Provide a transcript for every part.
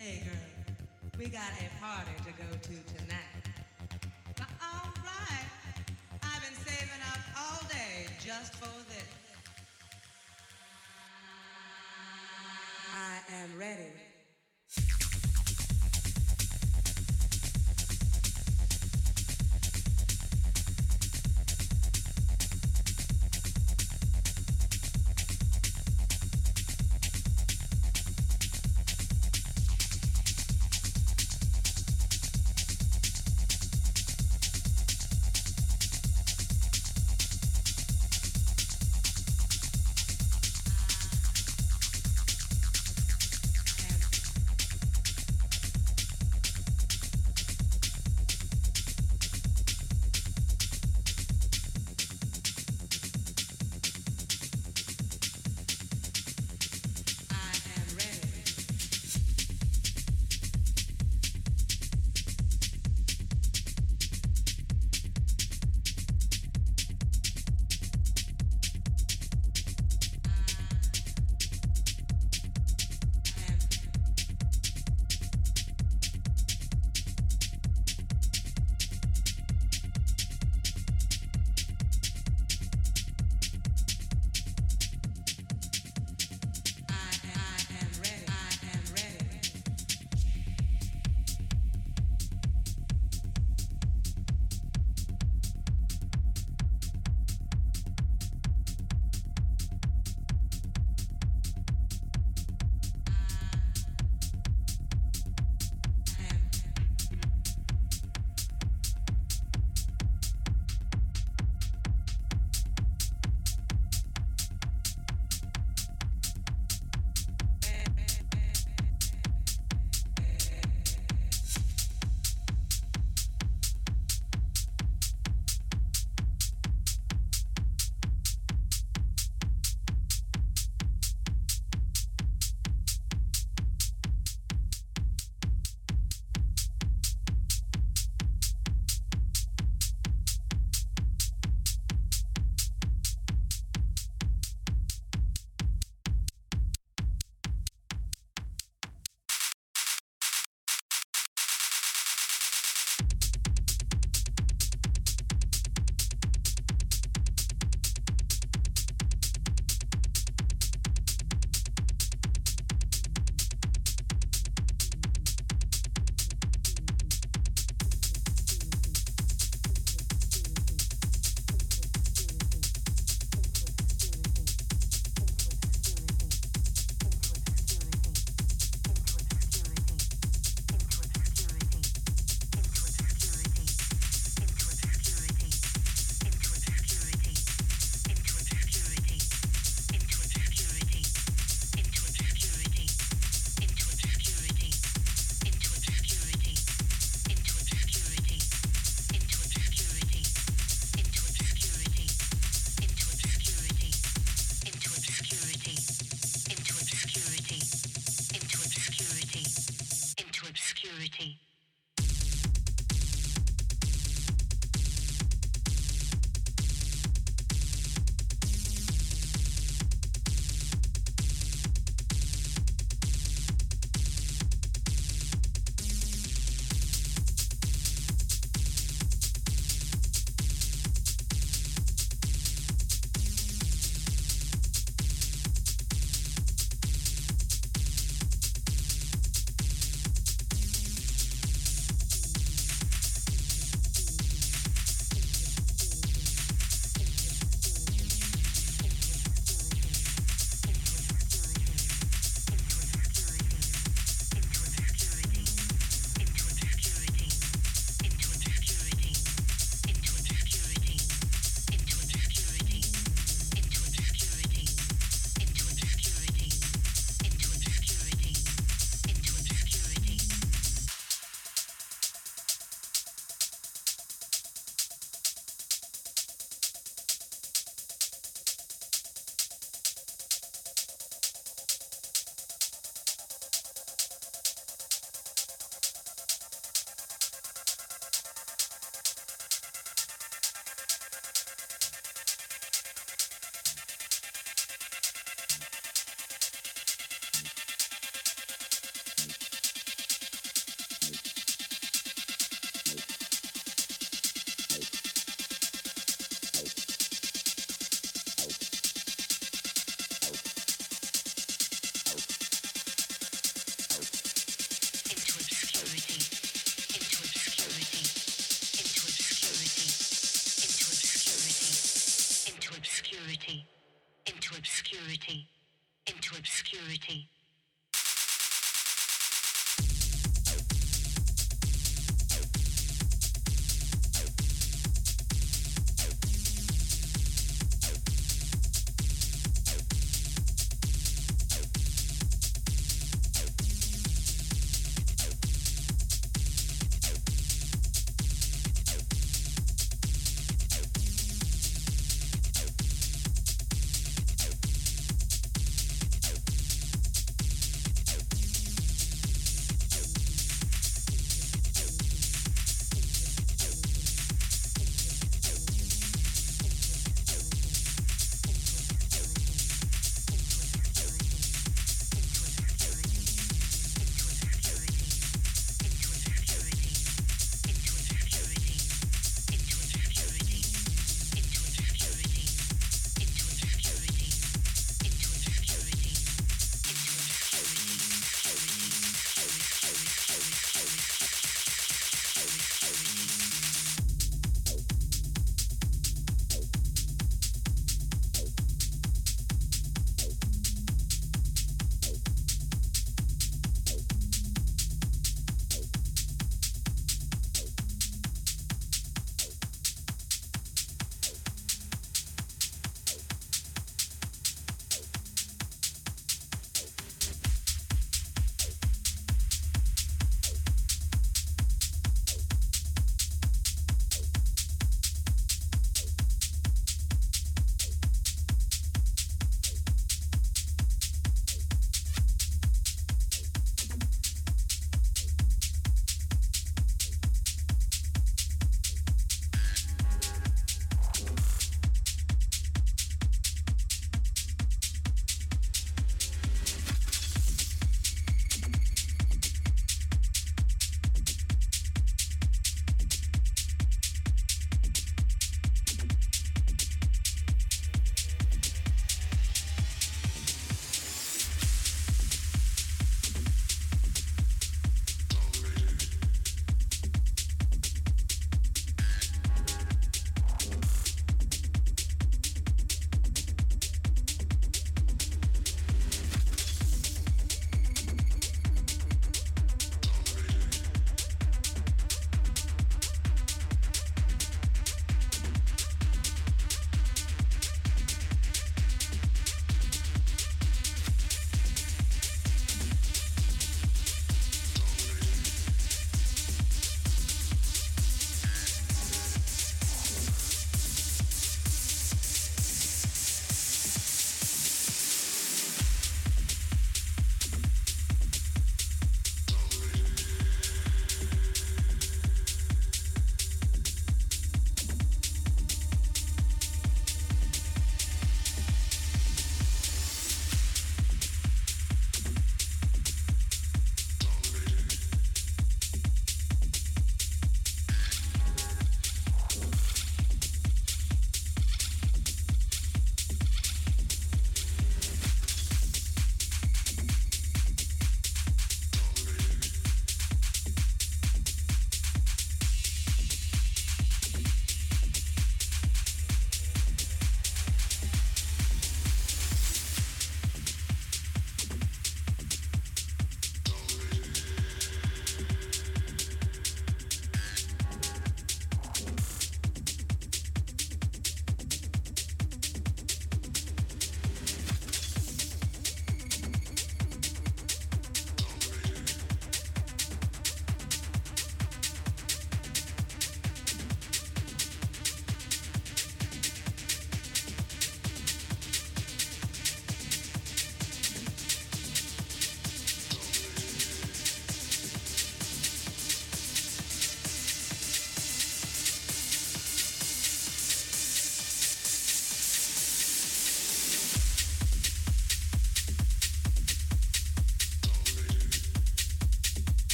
Hey girl, we got a party to go to tonight. But all right, I've been saving up all day just for this. I am ready.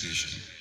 Vision.